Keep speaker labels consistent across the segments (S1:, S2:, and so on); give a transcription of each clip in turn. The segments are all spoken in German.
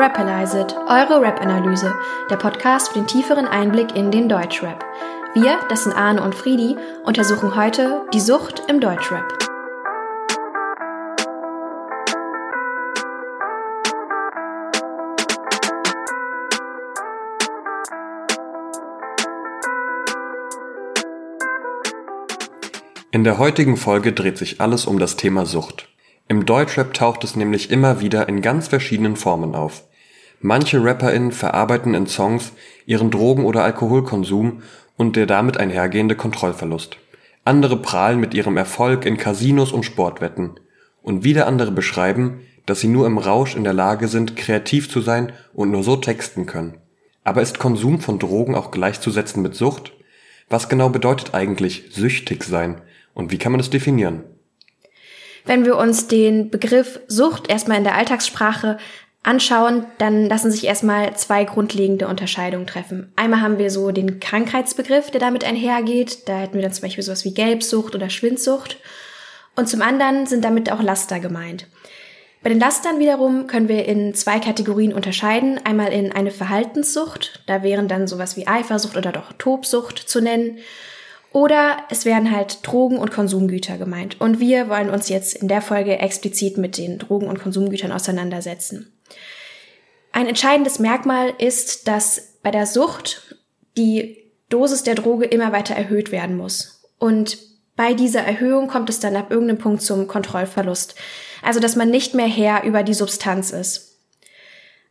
S1: Rapalize It, eure Rap-Analyse, der Podcast für den tieferen Einblick in den Deutschrap. Wir, das sind Arne und Friedi, untersuchen heute die Sucht im Deutschrap.
S2: In der heutigen Folge dreht sich alles um das Thema Sucht. Im Deutschrap taucht es nämlich immer wieder in ganz verschiedenen Formen auf. Manche RapperInnen verarbeiten in Songs ihren Drogen- oder Alkoholkonsum und der damit einhergehende Kontrollverlust. Andere prahlen mit ihrem Erfolg in Casinos und Sportwetten. Und wieder andere beschreiben, dass sie nur im Rausch in der Lage sind, kreativ zu sein und nur so texten können. Aber ist Konsum von Drogen auch gleichzusetzen mit Sucht? Was genau bedeutet eigentlich süchtig sein und wie kann man es definieren?
S1: Wenn wir uns den Begriff Sucht erstmal in der Alltagssprache anschauen, dann lassen sich erstmal zwei grundlegende Unterscheidungen treffen. Einmal haben wir so den Krankheitsbegriff, der damit einhergeht. Da hätten wir dann zum Beispiel sowas wie Gelbsucht oder Schwindsucht. Und zum anderen sind damit auch Laster gemeint. Bei den Lastern wiederum können wir in zwei Kategorien unterscheiden. Einmal in eine Verhaltenssucht, da wären dann sowas wie Eifersucht oder doch Tobsucht zu nennen. Oder es werden halt Drogen und Konsumgüter gemeint. Und wir wollen uns jetzt in der Folge explizit mit den Drogen und Konsumgütern auseinandersetzen. Ein entscheidendes Merkmal ist, dass bei der Sucht die Dosis der Droge immer weiter erhöht werden muss. Und bei dieser Erhöhung kommt es dann ab irgendeinem Punkt zum Kontrollverlust. Also, dass man nicht mehr Herr über die Substanz ist.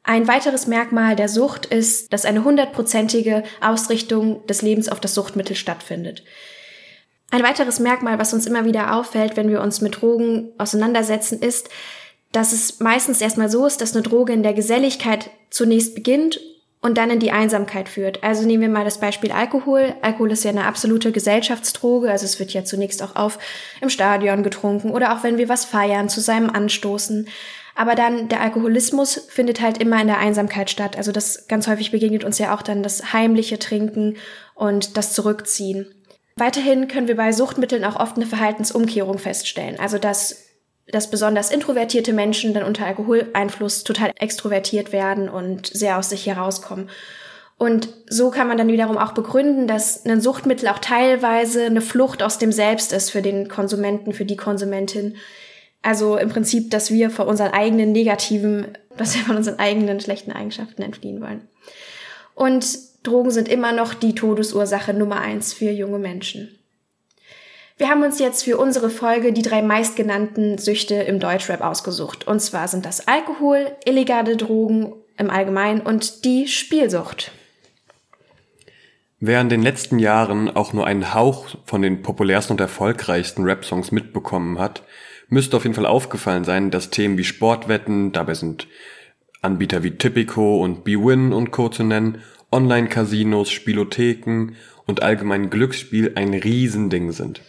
S1: Ein weiteres Merkmal der Sucht ist, dass eine hundertprozentige Ausrichtung des Lebens auf das Suchtmittel stattfindet. Ein weiteres Merkmal, was uns immer wieder auffällt, wenn wir uns mit Drogen auseinandersetzen, ist, dass es meistens erstmal so ist, dass eine Droge in der Geselligkeit zunächst beginnt und dann in die Einsamkeit führt. Also nehmen wir mal das Beispiel Alkohol. Alkohol ist ja eine absolute Gesellschaftsdroge, also es wird ja zunächst auch auf im Stadion getrunken oder auch wenn wir was feiern, zu seinem Anstoßen. Aber dann der Alkoholismus findet halt immer in der Einsamkeit statt. Also das ganz häufig begegnet uns ja auch dann das heimliche Trinken und das Zurückziehen. Weiterhin können wir bei Suchtmitteln auch oft eine Verhaltensumkehrung feststellen. Also dass, dass besonders introvertierte Menschen dann unter Alkoholeinfluss total extrovertiert werden und sehr aus sich herauskommen. Und so kann man dann wiederum auch begründen, dass ein Suchtmittel auch teilweise eine Flucht aus dem Selbst ist für den Konsumenten, für die Konsumentin, also im Prinzip, dass wir von unseren eigenen negativen, dass wir von unseren eigenen schlechten Eigenschaften entfliehen wollen. Und Drogen sind immer noch die Todesursache Nummer eins für junge Menschen. Wir haben uns jetzt für unsere Folge die drei meistgenannten Süchte im Deutschrap ausgesucht. Und zwar sind das Alkohol, illegale Drogen im Allgemeinen und die Spielsucht.
S2: Wer in den letzten Jahren auch nur einen Hauch von den populärsten und erfolgreichsten Rap-Songs mitbekommen hat, müsste auf jeden Fall aufgefallen sein, dass Themen wie Sportwetten, dabei sind Anbieter wie Tipico und BWin und Co. zu nennen, Online-Casinos, Spielotheken und allgemein Glücksspiel ein Riesending sind.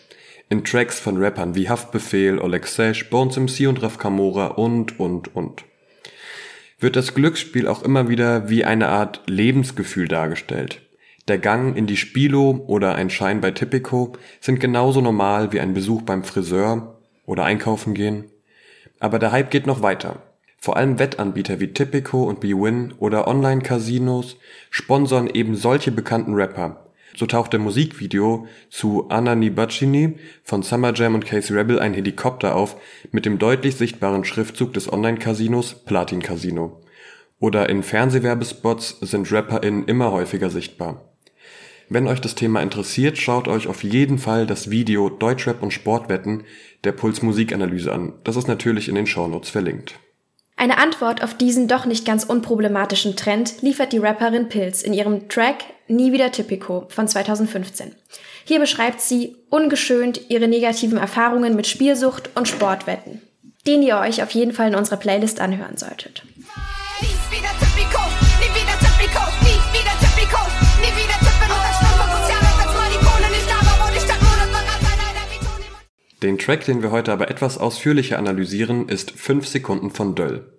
S2: In Tracks von Rappern wie Haftbefehl, Oleg Sesh, Bones MC und Raf Kamora und, und, und. Wird das Glücksspiel auch immer wieder wie eine Art Lebensgefühl dargestellt. Der Gang in die Spilo oder ein Schein bei Tipico sind genauso normal wie ein Besuch beim Friseur oder einkaufen gehen. Aber der Hype geht noch weiter. Vor allem Wettanbieter wie Tipico und BWin oder Online-Casinos sponsern eben solche bekannten Rapper. So taucht im Musikvideo zu Anani Bacini von Summer Jam und Case Rebel ein Helikopter auf mit dem deutlich sichtbaren Schriftzug des Online-Casinos Platin Casino. Oder in Fernsehwerbespots sind RapperInnen immer häufiger sichtbar. Wenn euch das Thema interessiert, schaut euch auf jeden Fall das Video Deutschrap und Sportwetten der Puls Musikanalyse an. Das ist natürlich in den Shownotes verlinkt.
S1: Eine Antwort auf diesen doch nicht ganz unproblematischen Trend liefert die Rapperin Pilz in ihrem Track Nie wieder Typico von 2015. Hier beschreibt sie ungeschönt ihre negativen Erfahrungen mit Spielsucht und Sportwetten, den ihr euch auf jeden Fall in unserer Playlist anhören solltet.
S2: Den Track, den wir heute aber etwas ausführlicher analysieren, ist 5 Sekunden von Döll.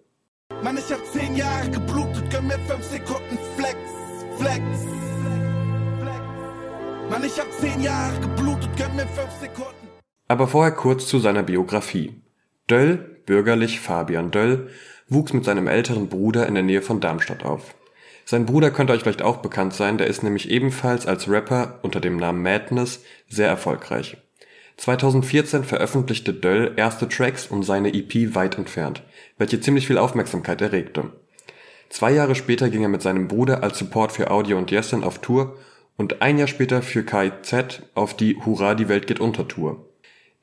S2: Mann, ich hab 10 Jahre geblutet, gönn mir 5 Sekunden Flex, Flex. Mann, ich hab 10 Jahre geblutet, gönn mir 5 Sekunden. Aber vorher kurz zu seiner Biografie. Döll, bürgerlich Fabian Döll, wuchs mit seinem älteren Bruder in der Nähe von Darmstadt auf. Sein Bruder könnte euch vielleicht auch bekannt sein, der ist nämlich ebenfalls als Rapper unter dem Namen Madness sehr erfolgreich. 2014 veröffentlichte Döll erste Tracks und seine EP Weit entfernt, welche ziemlich viel Aufmerksamkeit erregte. Zwei Jahre später ging er mit seinem Bruder als Support für Audio und Yesin auf Tour und ein Jahr später für KIZ auf die Hurra die Welt geht unter Tour.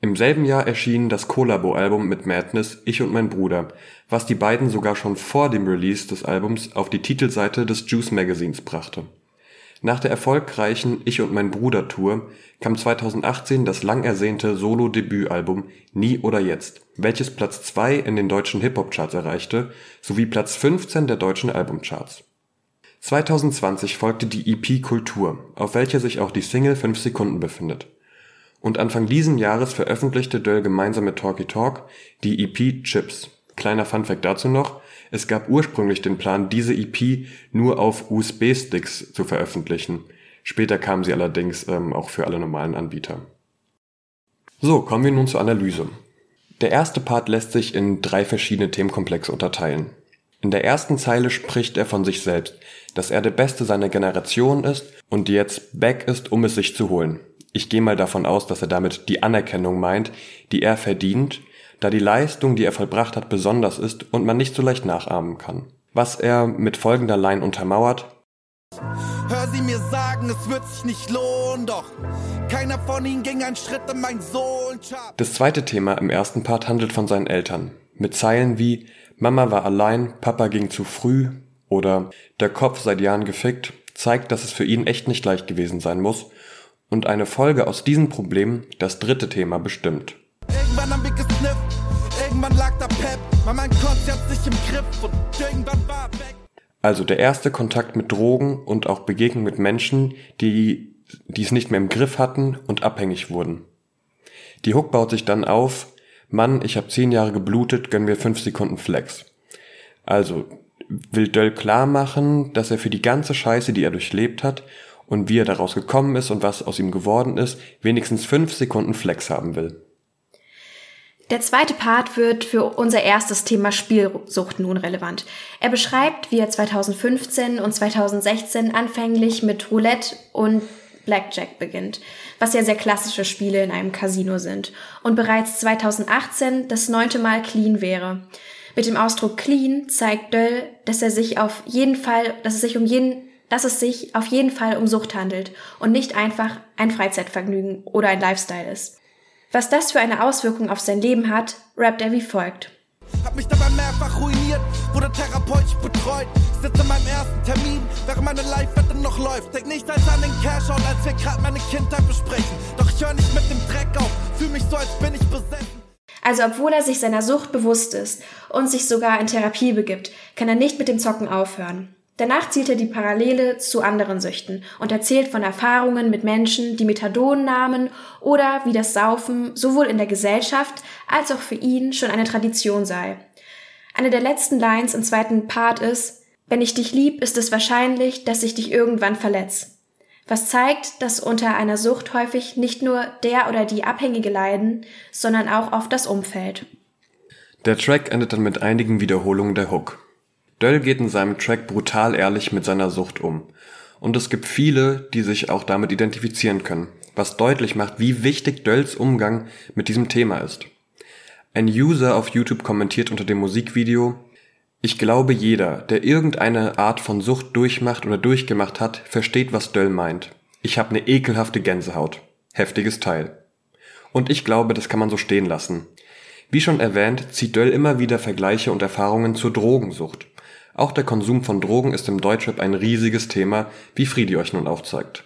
S2: Im selben Jahr erschien das Collabo-Album mit Madness Ich und mein Bruder, was die beiden sogar schon vor dem Release des Albums auf die Titelseite des Juice Magazins brachte nach der erfolgreichen Ich und mein Bruder Tour kam 2018 das lang ersehnte Solo-Debütalbum Nie oder Jetzt, welches Platz 2 in den deutschen Hip-Hop-Charts erreichte sowie Platz 15 der deutschen Albumcharts. 2020 folgte die EP Kultur, auf welcher sich auch die Single 5 Sekunden befindet. Und Anfang diesen Jahres veröffentlichte Döll gemeinsam mit Talky Talk die EP Chips. Kleiner Funfact dazu noch, es gab ursprünglich den Plan, diese EP nur auf USB-Sticks zu veröffentlichen. Später kam sie allerdings ähm, auch für alle normalen Anbieter. So, kommen wir nun zur Analyse. Der erste Part lässt sich in drei verschiedene Themenkomplexe unterteilen. In der ersten Zeile spricht er von sich selbst, dass er der Beste seiner Generation ist und jetzt back ist, um es sich zu holen. Ich gehe mal davon aus, dass er damit die Anerkennung meint, die er verdient da die Leistung, die er vollbracht hat, besonders ist und man nicht so leicht nachahmen kann. Was er mit folgender Line untermauert. Hör sie mir sagen, es wird sich nicht lohnen, doch keiner von ihnen ging einen Schritt in mein Sohn. Das zweite Thema im ersten Part handelt von seinen Eltern. Mit Zeilen wie Mama war allein, Papa ging zu früh oder Der Kopf seit Jahren gefickt zeigt, dass es für ihn echt nicht leicht gewesen sein muss und eine Folge aus diesen Problemen das dritte Thema bestimmt. Irgendwann haben wir Pep, mein Konzept sich im Griff und irgendwann war weg. Also der erste Kontakt mit Drogen und auch Begegnung mit Menschen, die, die es nicht mehr im Griff hatten und abhängig wurden. Die Hook baut sich dann auf, Mann, ich habe zehn Jahre geblutet, gönn mir fünf Sekunden Flex. Also will Döll klar machen, dass er für die ganze Scheiße, die er durchlebt hat und wie er daraus gekommen ist und was aus ihm geworden ist, wenigstens fünf Sekunden Flex haben will.
S1: Der zweite Part wird für unser erstes Thema Spielsucht nun relevant. Er beschreibt, wie er 2015 und 2016 anfänglich mit Roulette und Blackjack beginnt, was ja sehr klassische Spiele in einem Casino sind, und bereits 2018 das neunte Mal clean wäre. Mit dem Ausdruck clean zeigt Döll, dass er sich auf jeden Fall, dass es sich um jeden, dass es sich auf jeden Fall um Sucht handelt und nicht einfach ein Freizeitvergnügen oder ein Lifestyle ist. Was das für eine Auswirkung auf sein Leben hat, rappt er wie folgt. Hab mich dabei mehrfach ruiniert, wurde therapeutisch betreut. Sitze in meinem ersten Termin, während meine Live-Wette noch läuft. Denk nicht als an den Cash-Out, als wir gerade meine Kindheit besprechen. Doch ich höre nicht mit dem Dreck auf, fühl mich so, als bin ich besessen. Also obwohl er sich seiner Sucht bewusst ist und sich sogar in Therapie begibt, kann er nicht mit dem Zocken aufhören. Danach zieht er die Parallele zu anderen Süchten und erzählt von Erfahrungen mit Menschen, die Methadon nahmen oder wie das Saufen sowohl in der Gesellschaft als auch für ihn schon eine Tradition sei. Eine der letzten Lines im zweiten Part ist, wenn ich dich lieb, ist es wahrscheinlich, dass ich dich irgendwann verletze. Was zeigt, dass unter einer Sucht häufig nicht nur der oder die Abhängige leiden, sondern auch oft das Umfeld.
S2: Der Track endet dann mit einigen Wiederholungen der Hook. Döll geht in seinem Track brutal ehrlich mit seiner Sucht um. Und es gibt viele, die sich auch damit identifizieren können, was deutlich macht, wie wichtig Dölls Umgang mit diesem Thema ist. Ein User auf YouTube kommentiert unter dem Musikvideo, ich glaube jeder, der irgendeine Art von Sucht durchmacht oder durchgemacht hat, versteht, was Döll meint. Ich habe eine ekelhafte Gänsehaut. Heftiges Teil. Und ich glaube, das kann man so stehen lassen. Wie schon erwähnt, zieht Döll immer wieder Vergleiche und Erfahrungen zur Drogensucht. Auch der Konsum von Drogen ist im Deutschrap ein riesiges Thema, wie Friedi euch nun aufzeigt.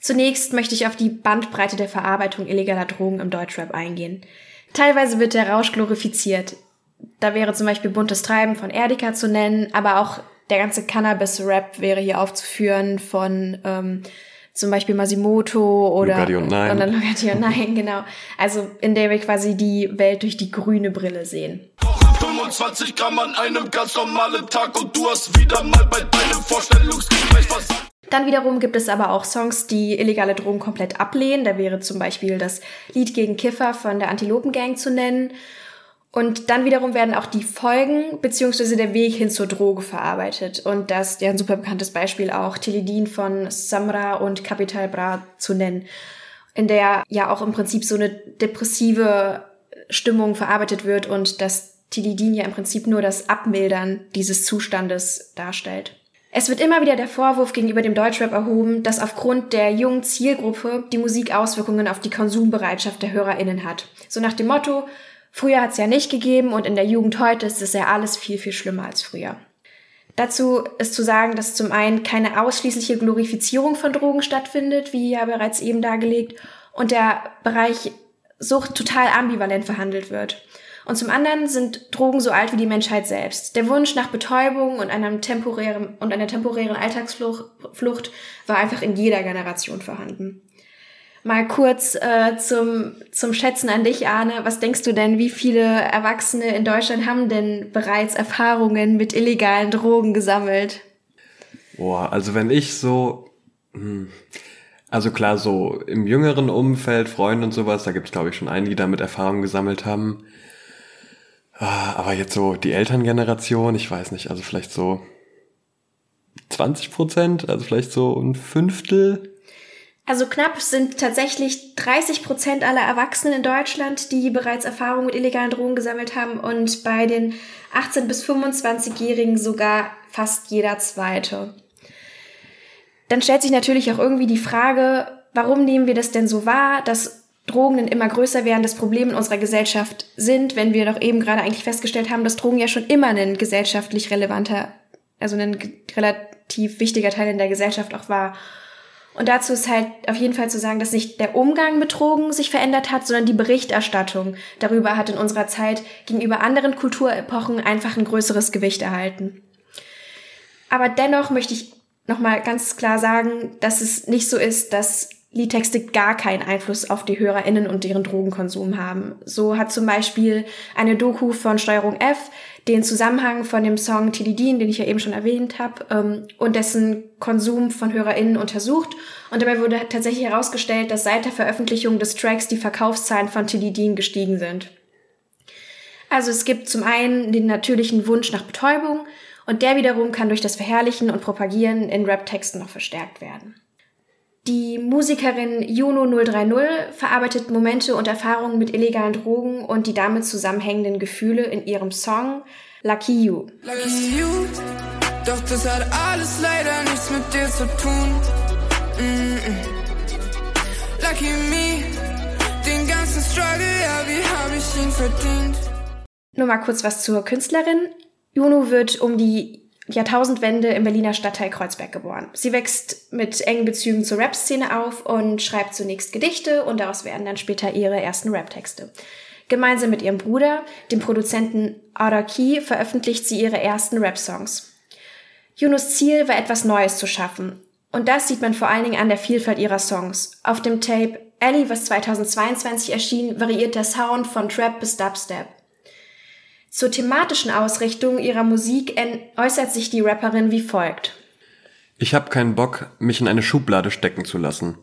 S1: Zunächst möchte ich auf die Bandbreite der Verarbeitung illegaler Drogen im Deutschrap eingehen. Teilweise wird der Rausch glorifiziert. Da wäre zum Beispiel buntes Treiben von Erdika zu nennen, aber auch der ganze Cannabis-Rap wäre hier aufzuführen von ähm, zum Beispiel Masimoto oder
S2: Lugatti und Nein.
S1: Und dann Lugatti und Nein, genau. Also in der wir quasi die Welt durch die grüne Brille sehen. 25 Gramm an einem ganz normalen Tag und du hast wieder mal bei deinem Vorstellungsgespräch versagt. Dann wiederum gibt es aber auch Songs, die illegale Drogen komplett ablehnen. Da wäre zum Beispiel das Lied gegen Kiffer von der Antilopen Gang zu nennen. Und dann wiederum werden auch die Folgen beziehungsweise der Weg hin zur Droge verarbeitet. Und das ist ja ein super bekanntes Beispiel auch Teledin von Samra und Capital Bra zu nennen, in der ja auch im Prinzip so eine depressive Stimmung verarbeitet wird und das Tilidin ja im Prinzip nur das Abmildern dieses Zustandes darstellt. Es wird immer wieder der Vorwurf gegenüber dem Deutschrap erhoben, dass aufgrund der jungen Zielgruppe die Musik Auswirkungen auf die Konsumbereitschaft der HörerInnen hat. So nach dem Motto, Früher hat es ja nicht gegeben und in der Jugend heute ist es ja alles viel, viel schlimmer als früher. Dazu ist zu sagen, dass zum einen keine ausschließliche Glorifizierung von Drogen stattfindet, wie ja bereits eben dargelegt, und der Bereich Sucht total ambivalent verhandelt wird. Und zum anderen sind Drogen so alt wie die Menschheit selbst. Der Wunsch nach Betäubung und einem temporären und einer temporären Alltagsflucht war einfach in jeder Generation vorhanden. Mal kurz äh, zum, zum Schätzen an dich, Arne. Was denkst du denn, wie viele Erwachsene in Deutschland haben denn bereits Erfahrungen mit illegalen Drogen gesammelt?
S2: Boah, also wenn ich so, hm, also klar, so im jüngeren Umfeld, Freunde und sowas, da gibt es glaube ich schon einige, die damit Erfahrungen gesammelt haben. Ah, aber jetzt so die Elterngeneration, ich weiß nicht, also vielleicht so 20 Prozent, also vielleicht so ein Fünftel.
S1: Also knapp sind tatsächlich 30 Prozent aller Erwachsenen in Deutschland, die bereits Erfahrung mit illegalen Drogen gesammelt haben und bei den 18- bis 25-Jährigen sogar fast jeder zweite. Dann stellt sich natürlich auch irgendwie die Frage, warum nehmen wir das denn so wahr, dass Drogen ein immer größer werdendes Problem in unserer Gesellschaft sind, wenn wir doch eben gerade eigentlich festgestellt haben, dass Drogen ja schon immer ein gesellschaftlich relevanter, also ein relativ wichtiger Teil in der Gesellschaft auch war. Und dazu ist halt auf jeden Fall zu sagen, dass nicht der Umgang mit Drogen sich verändert hat, sondern die Berichterstattung darüber hat in unserer Zeit gegenüber anderen Kulturepochen einfach ein größeres Gewicht erhalten. Aber dennoch möchte ich nochmal ganz klar sagen, dass es nicht so ist, dass Liedtexte gar keinen Einfluss auf die HörerInnen und deren Drogenkonsum haben. So hat zum Beispiel eine Doku von Steuerung F den Zusammenhang von dem Song Tilidin, den ich ja eben schon erwähnt habe, ähm, und dessen Konsum von HörerInnen untersucht. Und dabei wurde tatsächlich herausgestellt, dass seit der Veröffentlichung des Tracks die Verkaufszahlen von Tilidin gestiegen sind. Also es gibt zum einen den natürlichen Wunsch nach Betäubung und der wiederum kann durch das Verherrlichen und Propagieren in Rap-Texten noch verstärkt werden. Die Musikerin Juno 030 verarbeitet Momente und Erfahrungen mit illegalen Drogen und die damit zusammenhängenden Gefühle in ihrem Song Lucky You. Lucky you, doch das hat alles leider nichts mit dir zu tun. Mm -mm. Lucky me, den ganzen Struggle, ja, wie hab ich ihn verdient? Nur mal kurz was zur Künstlerin. Juno wird um die Jahrtausendwende im Berliner Stadtteil Kreuzberg geboren. Sie wächst mit engen Bezügen zur Rap-Szene auf und schreibt zunächst Gedichte und daraus werden dann später ihre ersten Rap-Texte. Gemeinsam mit ihrem Bruder, dem Produzenten Araki, veröffentlicht sie ihre ersten Rap-Songs. Junos Ziel war etwas Neues zu schaffen. Und das sieht man vor allen Dingen an der Vielfalt ihrer Songs. Auf dem Tape Ellie, was 2022 erschien, variiert der Sound von Trap bis Dubstep. Zur thematischen Ausrichtung ihrer Musik äußert sich die Rapperin wie folgt.
S2: Ich habe keinen Bock, mich in eine Schublade stecken zu lassen.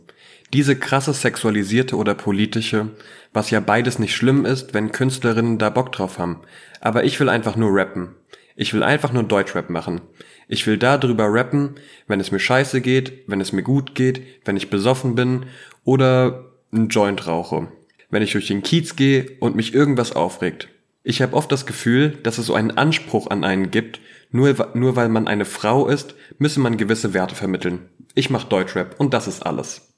S2: Diese krasse sexualisierte oder politische, was ja beides nicht schlimm ist, wenn Künstlerinnen da Bock drauf haben. Aber ich will einfach nur rappen. Ich will einfach nur Deutschrap machen. Ich will da drüber rappen, wenn es mir scheiße geht, wenn es mir gut geht, wenn ich besoffen bin oder einen Joint rauche. Wenn ich durch den Kiez gehe und mich irgendwas aufregt. Ich habe oft das Gefühl, dass es so einen Anspruch an einen gibt, nur, nur weil man eine Frau ist, müsse man gewisse Werte vermitteln. Ich mach Deutschrap und das ist alles.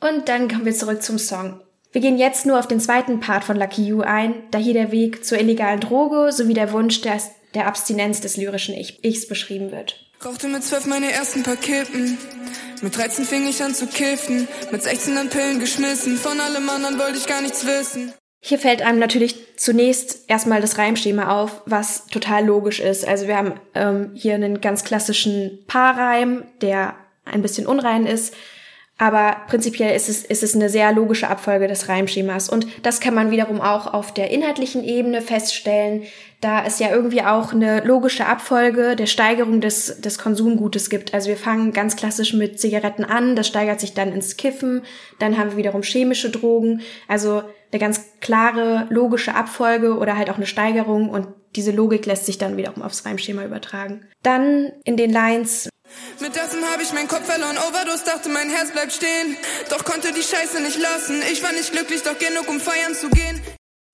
S1: Und dann kommen wir zurück zum Song. Wir gehen jetzt nur auf den zweiten Part von Lucky You ein, da hier der Weg zur illegalen Droge sowie der Wunsch der, der Abstinenz des lyrischen ich Ichs beschrieben wird.
S3: Rauchte mit zwölf meine ersten paar Kippen. Mit 13 fing ich an zu kiffen. Mit 16 dann Pillen geschmissen. Von allem anderen wollte ich gar nichts wissen.
S1: Hier fällt einem natürlich zunächst erstmal das Reimschema auf, was total logisch ist. Also wir haben ähm, hier einen ganz klassischen Paarreim, der ein bisschen unrein ist. Aber prinzipiell ist es, ist es eine sehr logische Abfolge des Reimschemas. Und das kann man wiederum auch auf der inhaltlichen Ebene feststellen, da es ja irgendwie auch eine logische Abfolge der Steigerung des, des Konsumgutes gibt. Also wir fangen ganz klassisch mit Zigaretten an, das steigert sich dann ins Kiffen, dann haben wir wiederum chemische Drogen. Also eine ganz klare logische Abfolge oder halt auch eine Steigerung und diese Logik lässt sich dann wiederum aufs Reimschema übertragen. Dann in den Lines
S3: mit dessen habe ich meinen Kopf verloren, Overdose, dachte mein Herz bleibt stehen. Doch konnte die Scheiße nicht lassen. Ich war nicht glücklich, doch genug, um feiern zu gehen.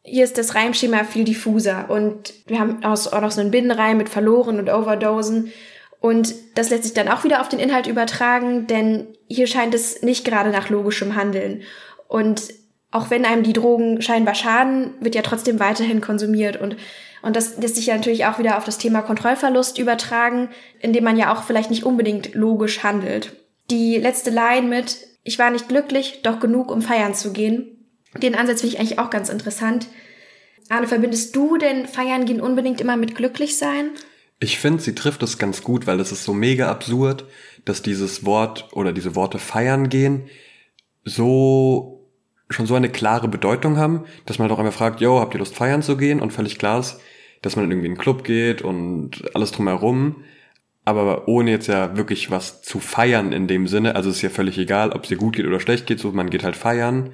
S1: Hier ist das Reimschema viel diffuser und wir haben auch noch so einen Binnenreim mit verloren und Overdosen. Und das lässt sich dann auch wieder auf den Inhalt übertragen, denn hier scheint es nicht gerade nach logischem Handeln. Und auch wenn einem die Drogen scheinbar schaden, wird ja trotzdem weiterhin konsumiert. Und und das lässt sich ja natürlich auch wieder auf das Thema Kontrollverlust übertragen, indem man ja auch vielleicht nicht unbedingt logisch handelt. Die letzte Line mit Ich war nicht glücklich, doch genug, um feiern zu gehen. Den Ansatz finde ich eigentlich auch ganz interessant. Arne, verbindest du denn Feiern gehen unbedingt immer mit glücklich sein?
S2: Ich finde, sie trifft es ganz gut, weil es ist so mega absurd, dass dieses Wort oder diese Worte feiern gehen so schon so eine klare Bedeutung haben, dass man doch einmal fragt, yo, habt ihr Lust feiern zu gehen? Und völlig klar ist, dass man irgendwie in den Club geht und alles drumherum, aber ohne jetzt ja wirklich was zu feiern in dem Sinne. Also es ist ja völlig egal, ob es dir gut geht oder schlecht geht, so man geht halt feiern.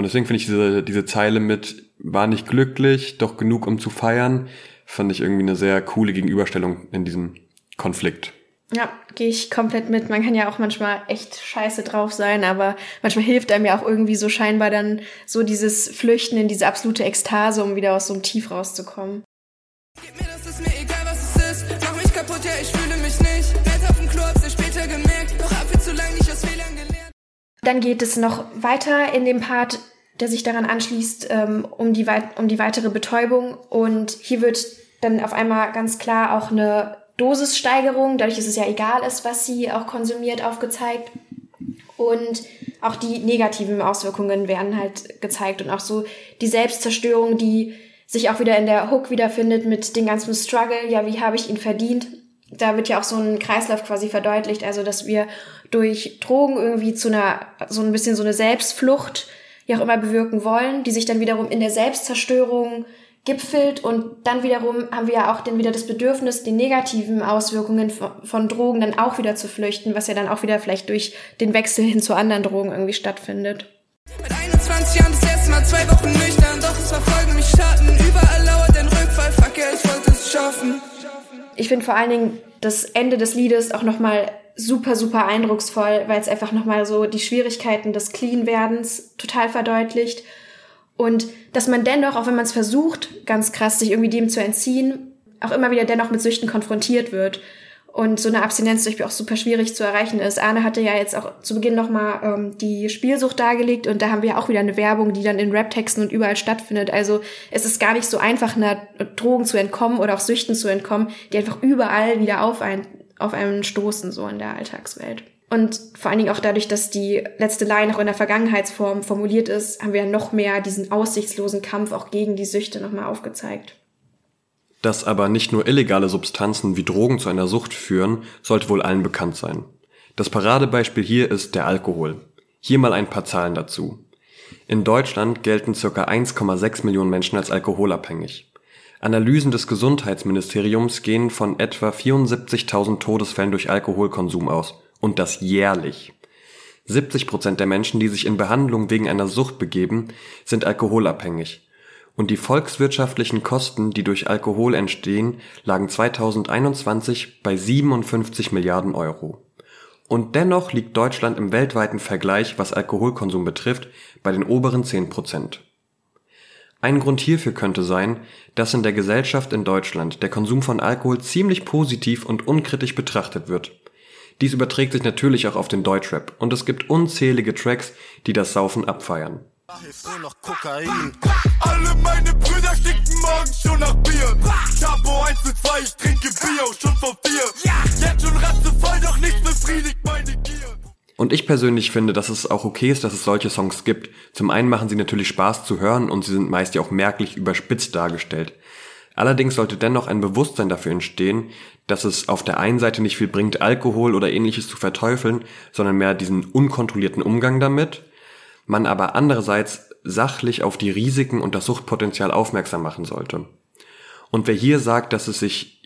S2: Und deswegen finde ich diese, diese Zeile mit war nicht glücklich, doch genug um zu feiern, fand ich irgendwie eine sehr coole Gegenüberstellung in diesem Konflikt.
S1: Ja, gehe ich komplett mit. Man kann ja auch manchmal echt scheiße drauf sein, aber manchmal hilft einem ja auch irgendwie so scheinbar dann so dieses Flüchten in diese absolute Ekstase, um wieder aus so einem Tief rauszukommen. Dann geht es noch weiter in dem Part, der sich daran anschließt, ähm, um, die, um die weitere Betäubung. Und hier wird dann auf einmal ganz klar auch eine Dosissteigerung, dadurch, dass es ja egal ist, was sie auch konsumiert, aufgezeigt. Und auch die negativen Auswirkungen werden halt gezeigt und auch so die Selbstzerstörung, die sich auch wieder in der Hook wiederfindet mit dem ganzen Struggle. Ja, wie habe ich ihn verdient? Da wird ja auch so ein Kreislauf quasi verdeutlicht, also dass wir durch Drogen irgendwie zu einer, so ein bisschen so eine Selbstflucht ja auch immer bewirken wollen, die sich dann wiederum in der Selbstzerstörung gipfelt und dann wiederum haben wir ja auch dann wieder das Bedürfnis, die negativen Auswirkungen von, Drogen dann auch wieder zu flüchten, was ja dann auch wieder vielleicht durch den Wechsel hin zu anderen Drogen irgendwie stattfindet. Mit 21 Jahren das erste Mal zwei Wochen nüchtern, doch es verfolgen mich Schatten, überall lauert ein Rückfall, fuck yeah, ich wollte es schaffen. Ich finde vor allen Dingen das Ende des Liedes auch nochmal super, super eindrucksvoll, weil es einfach nochmal so die Schwierigkeiten des Clean-Werdens total verdeutlicht und dass man dennoch, auch wenn man es versucht, ganz krass sich irgendwie dem zu entziehen, auch immer wieder dennoch mit Süchten konfrontiert wird. Und so eine Abstinenz zum Beispiel auch super schwierig zu erreichen ist. Arne hatte ja jetzt auch zu Beginn nochmal ähm, die Spielsucht dargelegt und da haben wir auch wieder eine Werbung, die dann in Rap-Texten und überall stattfindet. Also es ist gar nicht so einfach, einer Drogen zu entkommen oder auch Süchten zu entkommen, die einfach überall wieder auf, ein, auf einen stoßen, so in der Alltagswelt. Und vor allen Dingen auch dadurch, dass die letzte Line auch in der Vergangenheitsform formuliert ist, haben wir noch mehr diesen aussichtslosen Kampf auch gegen die Süchte nochmal aufgezeigt.
S2: Dass aber nicht nur illegale Substanzen wie Drogen zu einer Sucht führen, sollte wohl allen bekannt sein. Das Paradebeispiel hier ist der Alkohol. Hier mal ein paar Zahlen dazu. In Deutschland gelten ca. 1,6 Millionen Menschen als alkoholabhängig. Analysen des Gesundheitsministeriums gehen von etwa 74.000 Todesfällen durch Alkoholkonsum aus und das jährlich. 70 Prozent der Menschen, die sich in Behandlung wegen einer Sucht begeben, sind alkoholabhängig. Und die volkswirtschaftlichen Kosten, die durch Alkohol entstehen, lagen 2021 bei 57 Milliarden Euro. Und dennoch liegt Deutschland im weltweiten Vergleich, was Alkoholkonsum betrifft, bei den oberen 10 Prozent. Ein Grund hierfür könnte sein, dass in der Gesellschaft in Deutschland der Konsum von Alkohol ziemlich positiv und unkritisch betrachtet wird. Dies überträgt sich natürlich auch auf den Deutschrap und es gibt unzählige Tracks, die das Saufen abfeiern. Alle meine Brüder stinken morgen schon nach Bier. Chapo 1 zu 2, ich trinke Bier, schon vor vier. Jetzt schon ratzevoll, doch nicht befriedigt meine Gier. Und ich persönlich finde, dass es auch okay ist, dass es solche Songs gibt. Zum einen machen sie natürlich Spaß zu hören und sie sind meist ja auch merklich überspitzt dargestellt. Allerdings sollte dennoch ein Bewusstsein dafür entstehen, dass es auf der einen Seite nicht viel bringt, Alkohol oder ähnliches zu verteufeln, sondern mehr diesen unkontrollierten Umgang damit, man aber andererseits sachlich auf die Risiken und das Suchtpotenzial aufmerksam machen sollte. Und wer hier sagt, dass es sich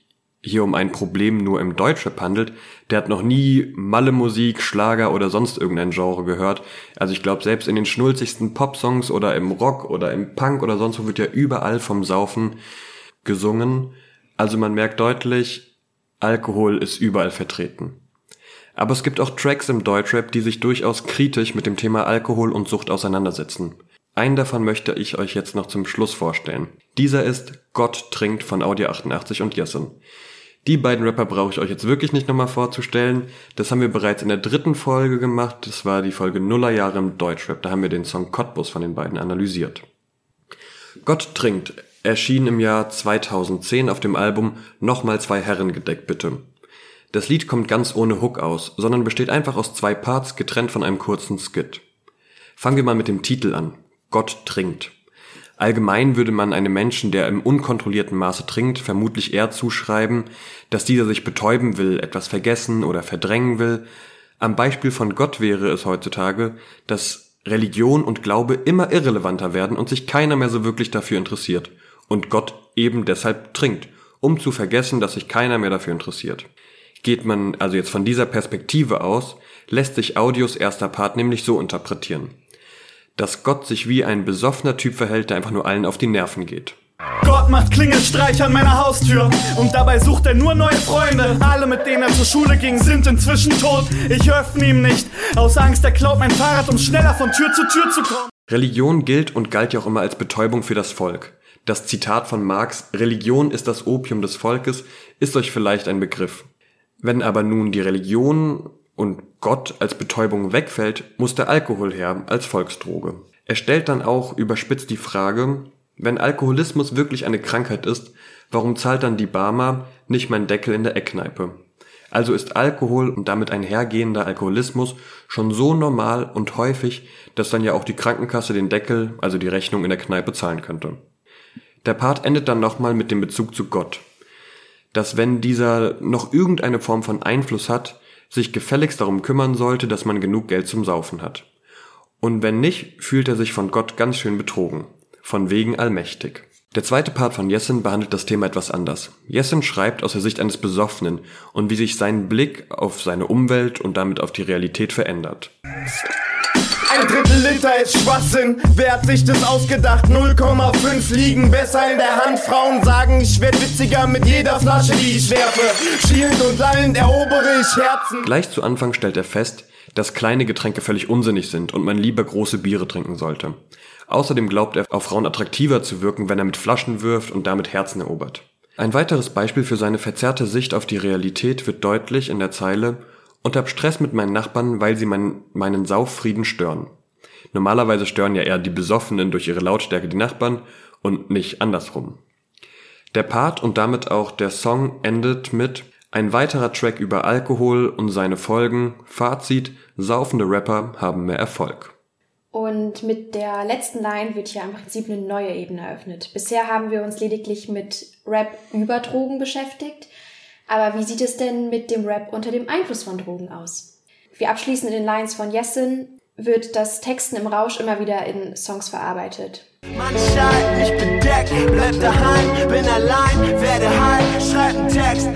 S2: hier um ein Problem nur im Deutschrap handelt, der hat noch nie Malle-Musik, Schlager oder sonst irgendein Genre gehört. Also ich glaube, selbst in den schnulzigsten Popsongs oder im Rock oder im Punk oder sonst wo wird ja überall vom Saufen gesungen. Also man merkt deutlich, Alkohol ist überall vertreten. Aber es gibt auch Tracks im Deutschrap, die sich durchaus kritisch mit dem Thema Alkohol und Sucht auseinandersetzen. Einen davon möchte ich euch jetzt noch zum Schluss vorstellen. Dieser ist Gott trinkt von Audio 88 und Jessen. Die beiden Rapper brauche ich euch jetzt wirklich nicht nochmal vorzustellen. Das haben wir bereits in der dritten Folge gemacht. Das war die Folge Nullerjahre im Deutschrap. Da haben wir den Song Cottbus von den beiden analysiert. Gott trinkt erschien im Jahr 2010 auf dem Album Nochmal zwei Herren gedeckt bitte. Das Lied kommt ganz ohne Hook aus, sondern besteht einfach aus zwei Parts getrennt von einem kurzen Skit. Fangen wir mal mit dem Titel an. Gott trinkt. Allgemein würde man einem Menschen, der im unkontrollierten Maße trinkt, vermutlich eher zuschreiben, dass dieser sich betäuben will, etwas vergessen oder verdrängen will. Am Beispiel von Gott wäre es heutzutage, dass Religion und Glaube immer irrelevanter werden und sich keiner mehr so wirklich dafür interessiert. Und Gott eben deshalb trinkt, um zu vergessen, dass sich keiner mehr dafür interessiert. Geht man also jetzt von dieser Perspektive aus, lässt sich Audios erster Part nämlich so interpretieren dass Gott sich wie ein besoffener Typ verhält, der einfach nur allen auf die Nerven geht.
S4: Gott macht Klingelstreich an meiner Haustür und dabei sucht er nur neue Freunde. Alle, mit denen er zur Schule ging, sind inzwischen tot. Ich öffne ihm nicht, aus Angst, er klaut mein Fahrrad, um schneller von Tür zu Tür zu kommen.
S2: Religion gilt und galt ja auch immer als Betäubung für das Volk. Das Zitat von Marx, Religion ist das Opium des Volkes, ist euch vielleicht ein Begriff. Wenn aber nun die Religion und Gott als Betäubung wegfällt, muss der Alkohol her als Volksdroge. Er stellt dann auch überspitzt die Frage, wenn Alkoholismus wirklich eine Krankheit ist, warum zahlt dann die Barmer nicht mein Deckel in der Eckkneipe? Also ist Alkohol und damit einhergehender Alkoholismus schon so normal und häufig, dass dann ja auch die Krankenkasse den Deckel, also die Rechnung in der Kneipe zahlen könnte. Der Part endet dann nochmal mit dem Bezug zu Gott. Dass wenn dieser noch irgendeine Form von Einfluss hat, sich gefälligst darum kümmern sollte, dass man genug Geld zum Saufen hat. Und wenn nicht, fühlt er sich von Gott ganz schön betrogen. Von wegen allmächtig. Der zweite Part von Jessen behandelt das Thema etwas anders. Jessen schreibt aus der Sicht eines Besoffenen und wie sich sein Blick auf seine Umwelt und damit auf die Realität verändert.
S4: Ein Drittel Liter ist Schwachsinn. Wer hat sich das ausgedacht? 0,5 liegen besser in der Hand. Frauen sagen, ich werd witziger mit jeder Flasche, die ich werfe. Schielend und lallend erobere ich Herzen.
S2: Gleich zu Anfang stellt er fest, dass kleine Getränke völlig unsinnig sind und man lieber große Biere trinken sollte. Außerdem glaubt er, auf Frauen attraktiver zu wirken, wenn er mit Flaschen wirft und damit Herzen erobert. Ein weiteres Beispiel für seine verzerrte Sicht auf die Realität wird deutlich in der Zeile und hab Stress mit meinen Nachbarn, weil sie mein, meinen Sauffrieden stören. Normalerweise stören ja eher die Besoffenen durch ihre Lautstärke die Nachbarn und nicht andersrum. Der Part und damit auch der Song endet mit ein weiterer Track über Alkohol und seine Folgen. Fazit, saufende Rapper haben mehr Erfolg.
S1: Und mit der letzten Line wird hier im Prinzip eine neue Ebene eröffnet. Bisher haben wir uns lediglich mit Rap über Drogen beschäftigt. Aber wie sieht es denn mit dem Rap unter dem Einfluss von Drogen aus? Wir abschließen in den Lines von Jessin wird das Texten im Rausch immer wieder in Songs verarbeitet.
S4: Man scheint nicht bedeckt, bleib daheim, bin allein, werde heil, schreib einen Text.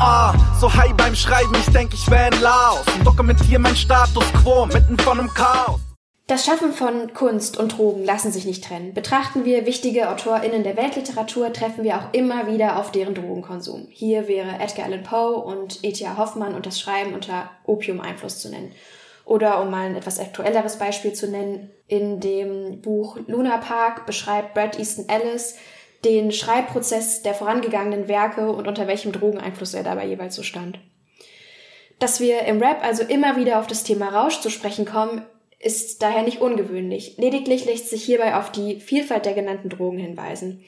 S4: Ah, so high beim Schreiben, ich denk, ich wär in Laos und dokumentiere mein Status quo mitten von einem Chaos.
S1: Das Schaffen von Kunst und Drogen lassen sich nicht trennen. Betrachten wir wichtige AutorInnen der Weltliteratur, treffen wir auch immer wieder auf deren Drogenkonsum. Hier wäre Edgar Allan Poe und E.T.A. Hoffmann und das Schreiben unter Opium-Einfluss zu nennen. Oder um mal ein etwas aktuelleres Beispiel zu nennen, in dem Buch Luna Park beschreibt Brad Easton Ellis den Schreibprozess der vorangegangenen Werke und unter welchem Drogeneinfluss er dabei jeweils so stand. Dass wir im Rap also immer wieder auf das Thema Rausch zu sprechen kommen, ist daher nicht ungewöhnlich. Lediglich lässt sich hierbei auf die Vielfalt der genannten Drogen hinweisen.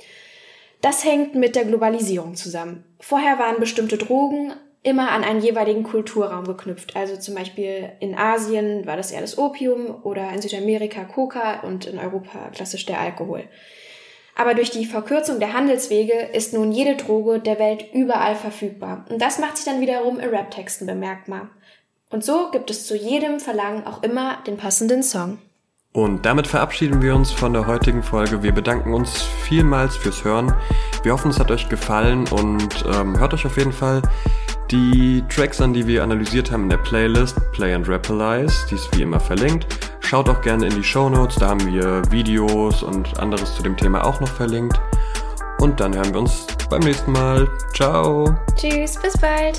S1: Das hängt mit der Globalisierung zusammen. Vorher waren bestimmte Drogen immer an einen jeweiligen Kulturraum geknüpft. Also zum Beispiel in Asien war das eher das Opium oder in Südamerika Coca und in Europa klassisch der Alkohol. Aber durch die Verkürzung der Handelswege ist nun jede Droge der Welt überall verfügbar. Und das macht sich dann wiederum in Raptexten bemerkbar. Und so gibt es zu jedem Verlangen auch immer den passenden Song.
S2: Und damit verabschieden wir uns von der heutigen Folge. Wir bedanken uns vielmals fürs Hören. Wir hoffen, es hat euch gefallen und ähm, hört euch auf jeden Fall die Tracks an, die wir analysiert haben in der Playlist Play and Rapalize. Die ist wie immer verlinkt. Schaut auch gerne in die Show Notes, da haben wir Videos und anderes zu dem Thema auch noch verlinkt. Und dann hören wir uns beim nächsten Mal. Ciao.
S1: Tschüss, bis bald.